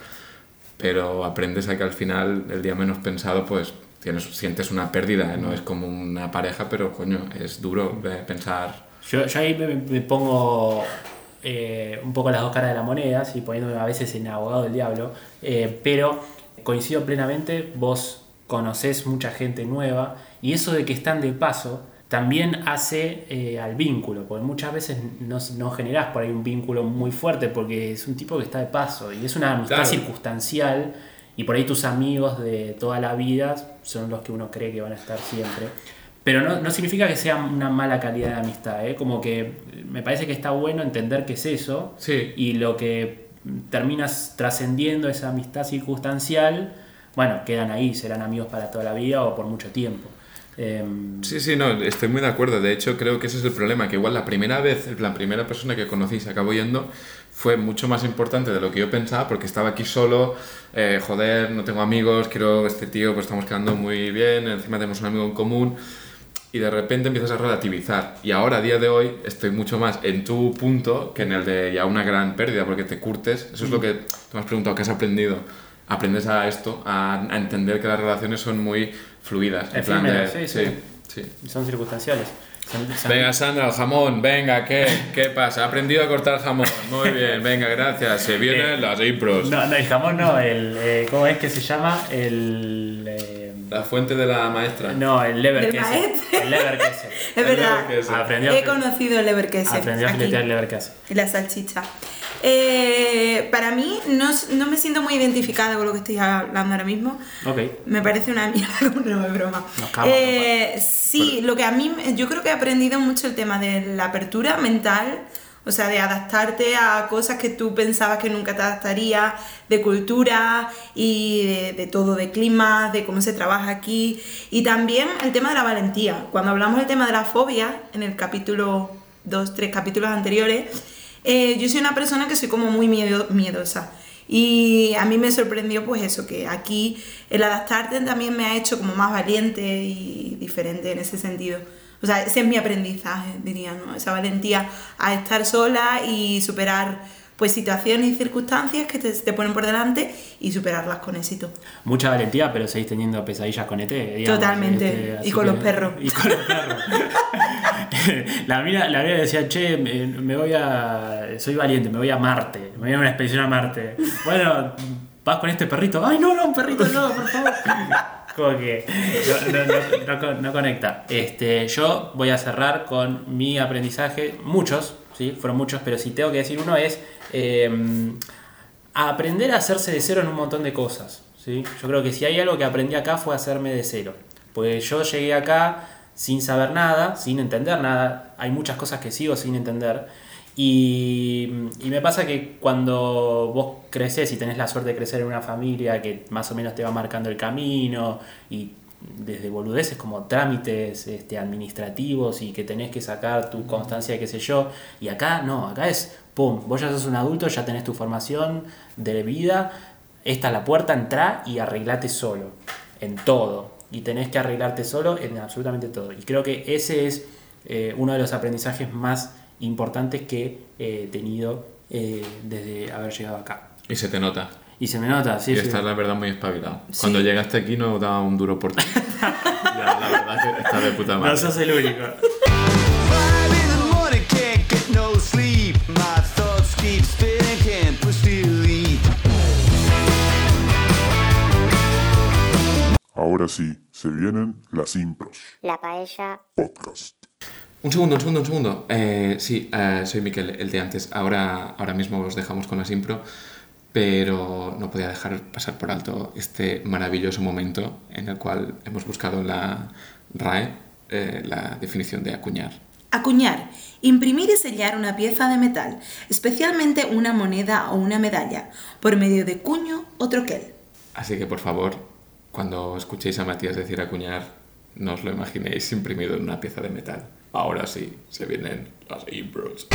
pero aprendes a que al final, el día menos pensado, pues tienes, sientes una pérdida, ¿eh? no es como una pareja, pero coño, es duro eh, pensar... Yo, yo ahí me, me pongo eh, un poco las dos caras de la moneda, y poniéndome a veces en abogado del diablo, eh, pero coincido plenamente, vos conocés mucha gente nueva y eso de que están de paso también hace eh, al vínculo, porque muchas veces no, no generás por ahí un vínculo muy fuerte porque es un tipo que está de paso y es una amistad Claro. circunstancial y por ahí tus amigos de toda la vida son los que uno cree que van a estar siempre. Pero no, no significa que sea una mala calidad de amistad, ¿eh? como que me parece que está bueno entender qué es eso Sí, y lo que terminas trascendiendo esa amistad circunstancial, bueno, quedan ahí, serán amigos para toda la vida o por mucho tiempo. Em, Sí, sí, no, estoy muy de acuerdo. De hecho, creo que ese es el problema, que igual la primera vez, la primera persona que conocí se acabó yendo fue mucho más importante de lo que yo pensaba, porque estaba aquí solo, eh, joder, no tengo amigos, quiero este tío, pues estamos quedando muy bien, encima tenemos un amigo en común, y de repente empiezas a relativizar. Y ahora, a día de hoy, estoy mucho más en tu punto que en el de ya una gran pérdida, porque te curtes. Eso es lo que tú me has preguntado, ¿qué has aprendido? Aprendes a esto, a, a entender que las relaciones son muy fluidas. en plan de- Efímeras, sí, sí, sí. son circunstanciales. Son- son- Venga, Sandra, el jamón, venga, ¿qué? ¿Qué pasa? Ha aprendido a cortar jamón. Muy bien, venga, gracias. Se vienen Eh, las impros. No, no, el jamón no, el, eh, ¿cómo es que se llama? El... eh, La fuente de la maestra. no, el lever Del queso. maestro. El lever queso. Es verdad. leverkäse. Aprendí a, He conocido el leverkäse. aprendí a filetear el lever queso. y la salchicha. Eh, para mí, no, no me siento muy identificada con lo que estoy hablando ahora mismo. Ok. Me parece una mierda, no es broma. Nos cagamos, Eh, sí, lo que a mí, yo creo que he aprendido mucho el tema de la apertura mental, o sea, de adaptarte a cosas que tú pensabas que nunca te adaptarías, de cultura y de, todo, de clima, de cómo se trabaja aquí. Y también el tema de la valentía. Cuando hablamos del tema de la fobia, en el capítulo, dos, tres capítulos anteriores, eh, yo soy una persona que soy como muy miedo- miedosa. Y a mí me sorprendió pues eso, que aquí el adaptarte también me ha hecho como más valiente y diferente en ese sentido. O sea, ese es mi aprendizaje, diría, ¿no? Esa valentía a estar sola y superar pues situaciones y circunstancias que te, te ponen por delante y superarlas con éxito. Mucha valentía, pero seguís teniendo pesadillas con ET. digamos, Totalmente. este, Y con que- los perros. Y con los perros. la mía la mía decía, che, me, me voy a. Soy valiente, me voy a Marte. Me voy a una expedición a Marte. Bueno, vas con este perrito. Ay, no, no, un perrito, no, por favor. Como que no, no- no- no con- no conecta. Este, yo voy a cerrar con mi aprendizaje. Muchos, ¿sí? Fueron muchos, pero si tengo que decir uno es. a aprender a hacerse de cero en un montón de cosas. ¿sí? Yo creo que si hay algo que aprendí acá fue hacerme de cero. Porque yo llegué acá sin saber nada, sin entender nada. Hay muchas cosas que sigo sin entender. Y, y me pasa que cuando vos creces y tenés la suerte de crecer en una familia que más o menos te va marcando el camino y desde boludeces como trámites este, administrativos y que tenés que sacar tu constancia qué sé yo. Y acá no, acá es, pum, vos ya sos un adulto, ya tenés tu formación de vida, esta es la puerta, entrá y arreglate solo, en todo. Y tenés que arreglarte solo en absolutamente todo. Y creo que ese es eh, uno de los aprendizajes más importantes que he tenido eh, desde haber llegado acá. Y se te nota. Y se me nota, sí. y sí. estás, la verdad, muy espabilado. Sí. Cuando llegaste aquí no daba un duro por ti. La verdad que está de puta madre. No sos el único. Ahora sí, se vienen las impros. La paella Podcast. Un segundo, un segundo, un segundo. Eh, sí, eh, soy Miquel, el de antes. Ahora, ahora mismo os dejamos con la Simpro, pero no podía dejar pasar por alto este maravilloso momento en el cual hemos buscado en la RAE eh, la definición de acuñar. Acuñar. Imprimir y sellar una pieza de metal, especialmente una moneda o una medalla, por medio de cuño o troquel. Así que, por favor, cuando escuchéis a Matías decir acuñar, no os lo imaginéis imprimido en una pieza de metal. Ahora sí, se vienen las impros.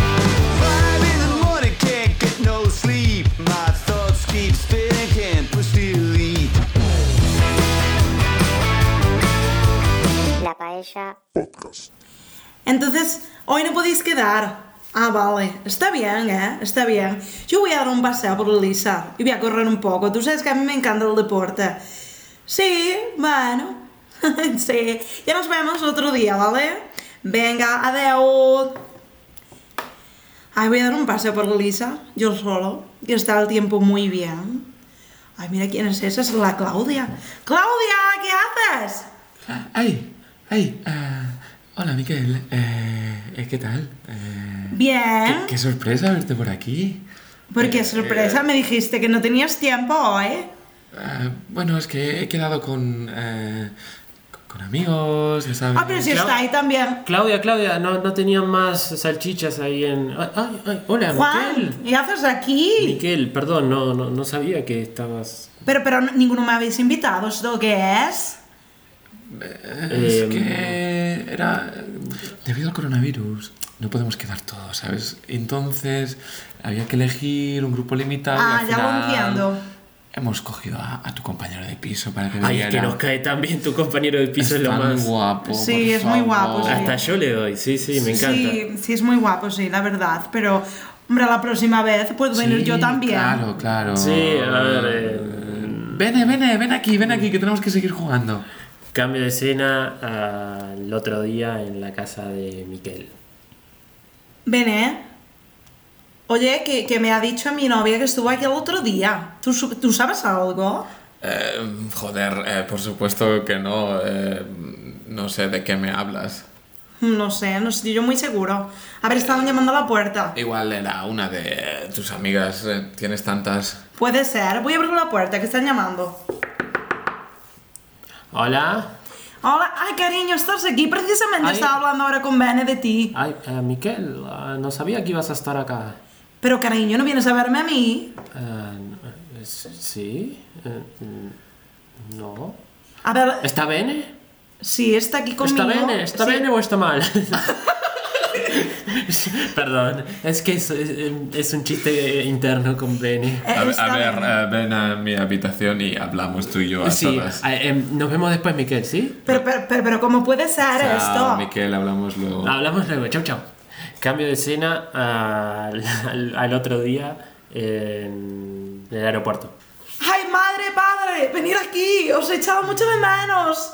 La paella Podcast. Entonces, hoy no podéis quedar. Ah, vale. Está bien, ¿eh? Está bien. Yo voy a dar un paseo por Lisa y voy a correr un poco. Tú sabes que a mí me encanta el deporte. Sí, bueno. sí. Ya nos vemos otro día, ¿vale? Venga, adiós. Ay, voy a dar un paseo por Lisa, yo solo, que está el tiempo muy bien. Ay, mira quién es esa, es la Claudia. ¡Claudia! ¿Qué haces? ¡Ay! ¡Ay! ah, hola, Miquel. Eh, ¿Qué tal? Eh, Bien. qué, qué sorpresa verte por aquí. ¿Por qué sorpresa? Me dijiste que no tenías tiempo hoy. Ah, bueno, es que he quedado con, eh, con amigos, ya sabes. Ah, pero si Clau- está ahí también. Claudia, Claudia, no, no tenían más salchichas ahí en. Ay, ay, ay, hola, Juan, Miquel. ¿qué haces aquí? Miquel, perdón, no, no, no sabía que estabas. Pero, pero ninguno me habéis invitado, ¿esto qué es? Es Em, que era debido al coronavirus. No podemos quedar todos, ¿sabes? Entonces había que elegir un grupo limitado. y Ah, al ya lo final entiendo. Hemos cogido a, a tu compañero de piso para que Ay, es que nos cae tan bien tu compañero de piso, es lo más. guapo. Sí, por es muy guapo, sí. Hasta yo le doy, sí, sí, me encanta. Sí, sí, es muy guapo, sí, la verdad. Pero, hombre, la próxima vez puedo venir Sí, yo también. Claro, claro. Sí, a ver. eh, Vene, vene, ven aquí, ven aquí, que tenemos que seguir jugando. cambio de escena al otro día en la casa de Miquel. Ven, ¿eh? Oye, que, que me ha dicho mi novia que estuvo aquí el otro día. ¿Tú, tú sabes algo? Eh, joder, eh, por supuesto que no. eh, no sé de qué me hablas. No sé, no estoy yo muy seguro. A ver, estaban llamando a la puerta. Igual era una de tus amigas. eh, tienes tantas. Puede ser. Voy a abrir la puerta, que están llamando. Hola. Hola, ay cariño, estás aquí. Precisamente Ay. estaba hablando ahora con Bene de ti. Ay, eh, Miquel, ah, no sabía que ibas a estar acá. Pero cariño, ¿no vienes a verme a mí? Ah, sí. eh, no. A ver, ¿Está bene? sí, está aquí conmigo. ¿Está bene? ¿Está Sí. bene o está mal? Perdón, es que es, es- es un chiste interno con Bene. Eh, A, ver, eh, ven a mi habitación y hablamos tú y yo a Sí, todas. em, nos vemos después, Miquel, ¿sí? Pero, pero, pero, pero, ¿cómo puede ser Chao, esto? Miquel, hablamos luego. Hablamos luego, chau, chau. Cambio de escena al, al- otro día en el aeropuerto. ¡Ay, madre, padre! ¡Venid aquí! ¡Os he echado mucho de menos!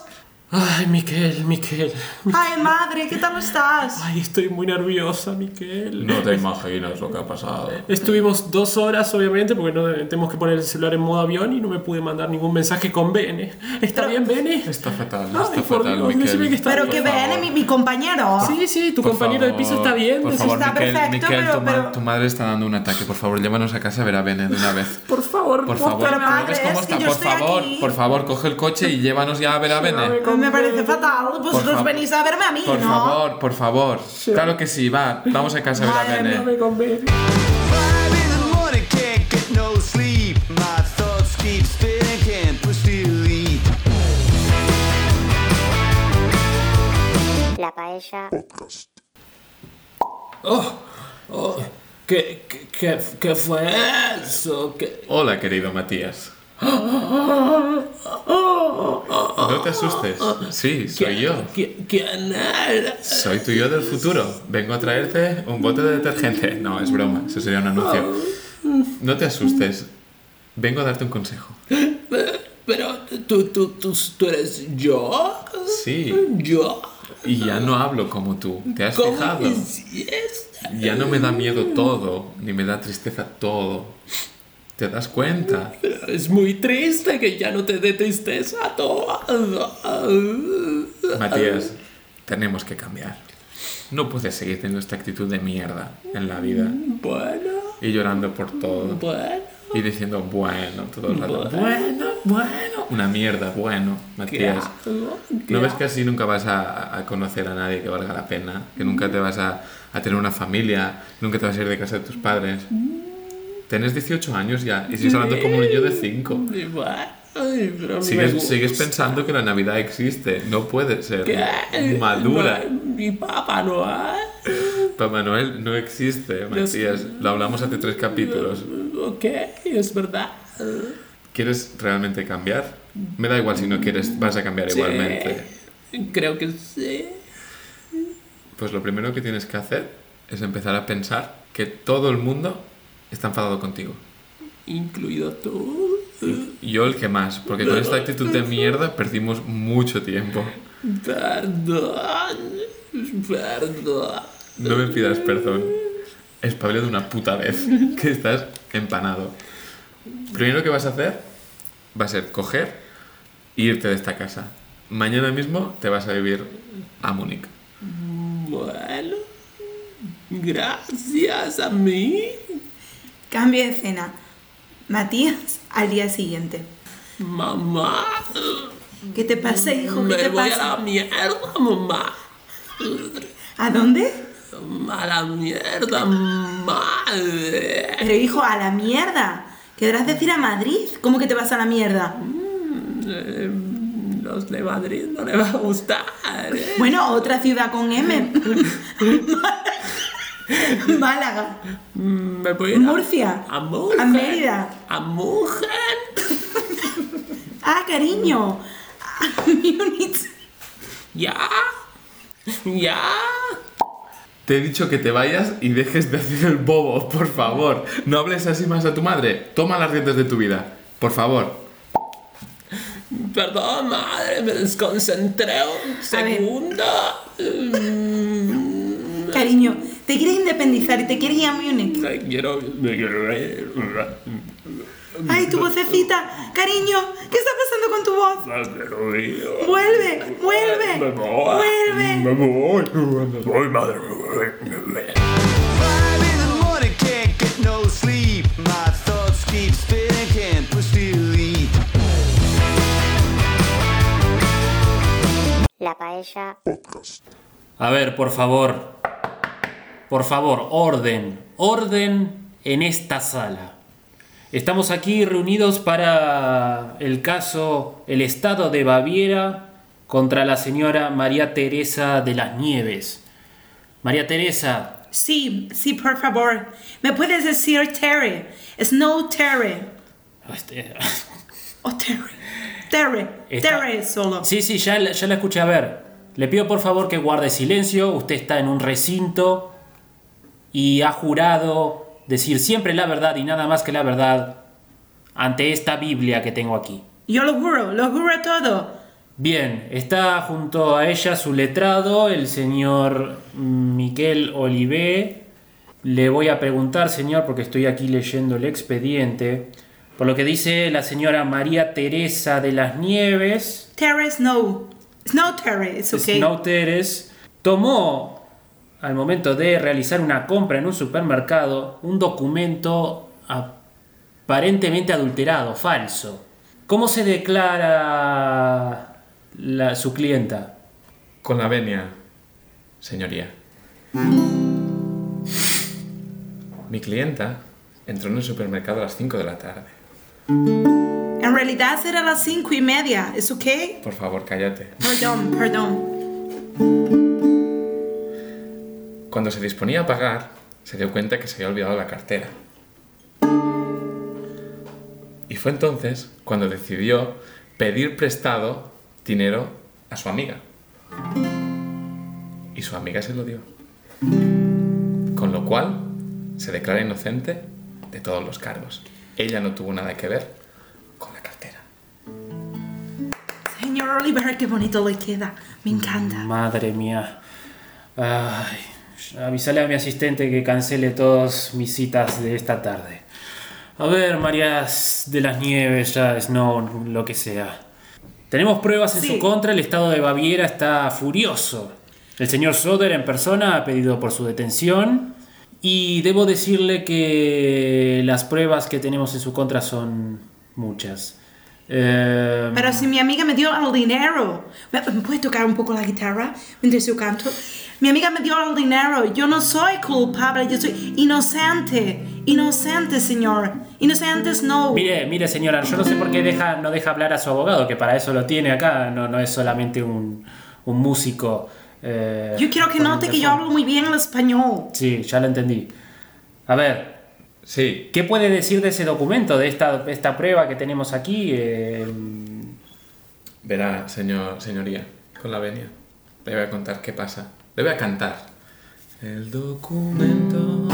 Ay, Miquel, Miquel. ¡Ay, madre! ¿Qué tal estás? Ay, estoy muy nerviosa, Miquel. No te imaginas lo que ha pasado. Estuvimos dos horas, obviamente, porque no tenemos que poner el celular en modo avión y no me pude mandar ningún mensaje con Bene. ¿Está bien, Bene? Está fatal, Ay, está por fatal, Dios, Miquel. que está Pero bien. que Bene, mi, mi compañero. Sí, sí, tu Por compañero de favor, piso está bien. Por favor, está Miquel, perfecto, Miquel, pero- tu, ma- tu madre está dando un ataque. Por favor, llévanos a casa a ver a Bene de una vez. Por favor, Por favor, pero ¿no madre, ves cómo es que está? yo Por favor, aquí. por favor, coge el coche y llévanos ya a ver a Bene. Me parece fatal. Vosotros venís a verme a mí, Por ¿no? favor, por favor. Claro que sí, va. Vamos a casa la Madre mía, Bene. me no push delete. La paella. Podcast. Oh, ¿qué, qué, qué, qué fue eso? ¿Qué- Hola, querido Matías. No te asustes. Sí, soy yo. ¿Qui- ¿Quién eres? Soy tu yo del futuro. Vengo a traerte un bote de detergente. No, es broma. Eso sería un anuncio. No te asustes. Vengo a darte un consejo. Pero tú, tú, tú, tú eres yo. Sí. Yo. Y ya no hablo como tú. ¿Te has ¿Cómo fijado? Ya no me da miedo todo, ni me da tristeza todo. ¿Te das cuenta? Es muy triste que ya no te dé tristeza todo. Matías, tenemos que cambiar. No puedes seguir teniendo esta actitud de mierda en la vida Bueno, y llorando por todo bueno. y diciendo bueno todo el rato. Bueno, bueno. Una mierda, bueno, ¿Qué Matías. ¿No ves que así nunca vas a, a conocer a nadie que valga la pena? Que nunca te vas a, a tener una familia, nunca te vas a ir de casa de tus padres. Tienes 18 años ya y sigues hablando como un niño de 5. Y bueno, ay, pero me Sigues, pensando que la Navidad existe. No puede ser. ¿Qué? Madura. No, mi papá no hay. Papá Noel no existe, Matías. Lo hablamos hace tres capítulos. Ok, es verdad. ¿Quieres realmente cambiar? Me da igual si no quieres, vas a cambiar Sí, igualmente. Creo que sí. Pues lo primero que tienes que hacer es empezar a pensar que todo el mundo está enfadado contigo. Incluido tú. Yo el que más, porque con esta actitud de mierda perdimos mucho tiempo. Perdón. Perdón. No me pidas perdón. Espabila de una puta vez, que estás empanado. Primero que vas a hacer va a ser coger e irte de esta casa. Mañana mismo te vas a vivir a Múnich. Bueno. Gracias a mí. Cambio de escena. Matías al día siguiente. Mamá. ¿Qué te pasa, hijo? ¿Qué Me te voy a la pasa? mierda, mamá. ¿A dónde? A la mierda, madre. Pero hijo, a la mierda. Querrás decir a Madrid. ¿Cómo que te vas a la mierda? Eh, los de Madrid no le va a gustar. ¿eh? Bueno, otra ciudad con M. Málaga. Me voy a Murcia. A Mujer. A Mérida. A Mujer. Ah, cariño. A Múnich. Ya. Ya. Te he dicho que te vayas y dejes de hacer el bobo, por favor. No hables así más a tu madre. Toma las riendas de tu vida, por favor. Perdón, madre, me desconcentré un segundo. Mm, Cariño, te quieres independizar y te quieres ir a Múnich. Quiero. Ay, tu vocecita. Cariño, ¿qué está pasando con tu voz? Quiero ir. Vuelve, vuelve. Me voy. Vuelve. Me voy. Me voy, madre. Me voy. Five in the morning, can't get no sleep. My thoughts keep spinning, can't push delete. La paella. Podcast. A ver, por favor. Por favor, orden. Orden en esta sala. Estamos aquí reunidos para el caso El Estado de Baviera contra la señora María Teresa de las Nieves. María Teresa, Sí, sí, por favor. ¿Me puedes decir Terry? Snow Terry. este, O Terry. Terry. Está- Terry solo. Sí, sí, ya, ya la escuché. A ver, le pido por favor que guarde silencio. Usted está en un recinto y ha jurado decir siempre la verdad y nada más que la verdad ante esta Biblia que tengo aquí. Yo lo juro, lo juro todo. Bien, está junto a ella su letrado, el señor Miquel Olivé. Le voy a preguntar, señor, porque estoy aquí leyendo el expediente, por lo que dice la señora María Teresa de las Nieves. Terry Snow. Snow Terry, it's okay. Snow Teres tomó al momento de realizar una compra en un supermercado un documento aparentemente adulterado, falso. ¿Cómo se declara la, su clienta. Con la venia, señoría. Mi clienta entró en el supermercado a las 5 de la tarde. En realidad era las cinco y media, ¿es ok? Por favor, cállate. Perdón, perdón. Cuando se disponía a pagar, se dio cuenta que se había olvidado la cartera. Y fue entonces cuando decidió pedir prestado dinero a su amiga. Y su amiga se lo dio. Con lo cual, se declara inocente de todos los cargos. Ella no tuvo nada que ver con la cartera. Señor Oliver, qué bonito le queda. Me encanta. Madre mía. Ay, avisale a mi asistente que cancele todas mis citas de esta tarde. A ver, Marías de las Nieves, ya Snow, lo que sea. Tenemos pruebas en Sí. su contra, el estado de Baviera está furioso. El señor Soder en persona ha pedido por su detención y debo decirle que las pruebas que tenemos en su contra son muchas. Eh, Pero si mi amiga me dio el dinero, ¿me puede tocar un poco la guitarra mientras yo canto? Mi amiga me dio el dinero, yo no soy culpable, yo soy inocente, inocente, señor. Inocentes no. Mire, mire señora, yo no sé por qué deja, no deja hablar a su abogado, que para eso lo tiene acá, no, no es solamente un, un músico. eh, Yo quiero que note que yo hablo muy bien el español. Sí, ya lo entendí. A ver, Sí, ¿qué puede decir de ese documento, de esta, esta prueba que tenemos aquí? Eh, verá, señor, señoría, con la venia. Le voy a contar qué pasa. Le voy a cantar. El documento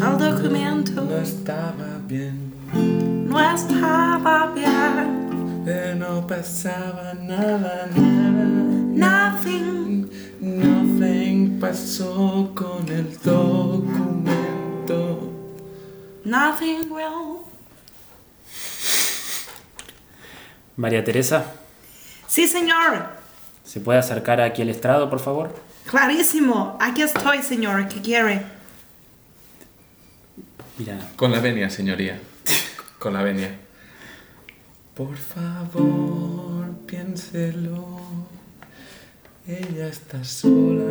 El documento no estaba bien, no estaba bien. pero no pasaba nada, nada. Nothing. Nothing pasó con el documento. Nothing will. María Teresa, Sí, señor. ¿se puede acercar aquí al estrado, por favor? Clarísimo. Aquí estoy, señor. ¿Qué quiere? Mira, Con la venia, señoría. Con la venia. Por favor, piénselo. Ella está sola.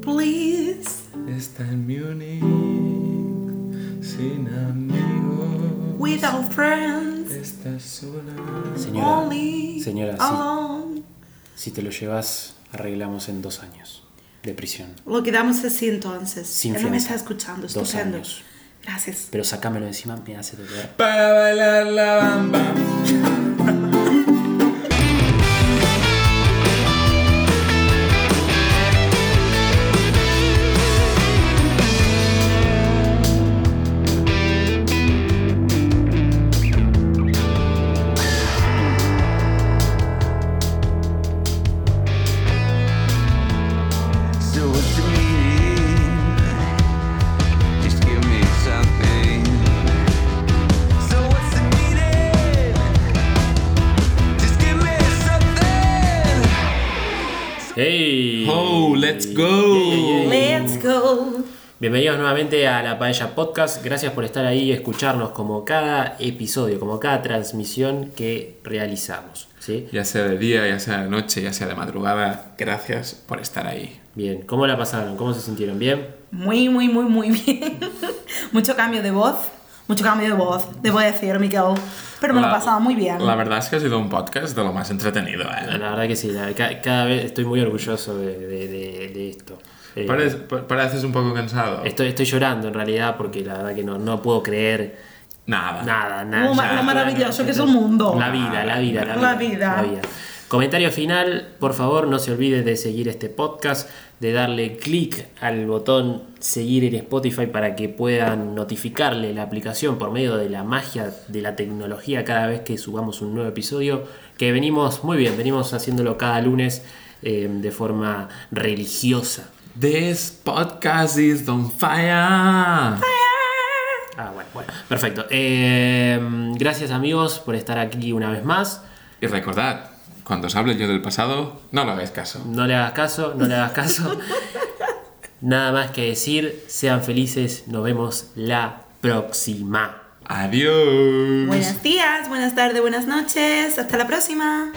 Please. Está en Múnich. Sin amigos. Without friends. Está sola. señora, Only. señora, alone. si te lo llevas, arreglamos en dos años de prisión. Lo quedamos así entonces. Sin Él no me está escuchando. Dos Estupendo. Gracias. Pero sacámelo encima, me hace doler. Para bailar la bamba. Bienvenidos nuevamente a La Paella Podcast. Gracias por estar ahí y escucharnos como cada episodio, como cada transmisión que realizamos. ¿sí? Ya sea de día, ya sea de noche, ya sea de madrugada, gracias por estar ahí. Bien, ¿cómo la pasaron? ¿Cómo se sintieron? ¿Bien? Muy, muy, muy, muy bien. mucho cambio de voz. Mucho cambio de voz, debo decir, Miquel. Pero me lo he La- pasado muy bien. La verdad es que ha sido un podcast de lo más entretenido. ¿eh? La verdad que sí, la- ca- cada vez estoy muy orgulloso de, de- de- de esto. Eh, Parece- pa- pareces un poco cansado. estoy, estoy llorando en realidad porque la verdad que no, no puedo creer Nada. nada, nada. Lo maravilloso que es el mundo. La vida, la vida, la vida. La vida. la vida. Comentario final, por favor no se olvide de seguir este podcast, de darle clic al botón seguir en Spotify para que puedan notificarle la aplicación por medio de la magia de la tecnología cada vez que subamos un nuevo episodio, que venimos muy bien, venimos haciéndolo cada lunes eh, de forma religiosa. This podcast is on fire. Ah, bueno, bueno, perfecto. Eh, gracias amigos por estar aquí una vez más. Y recordad, cuando os hable yo del pasado, no lo hagáis caso. No le hagas caso, no le hagas caso. Nada más que decir, sean felices, nos vemos la próxima. Adiós. Buenos días, buenas tardes, buenas noches. Hasta la próxima.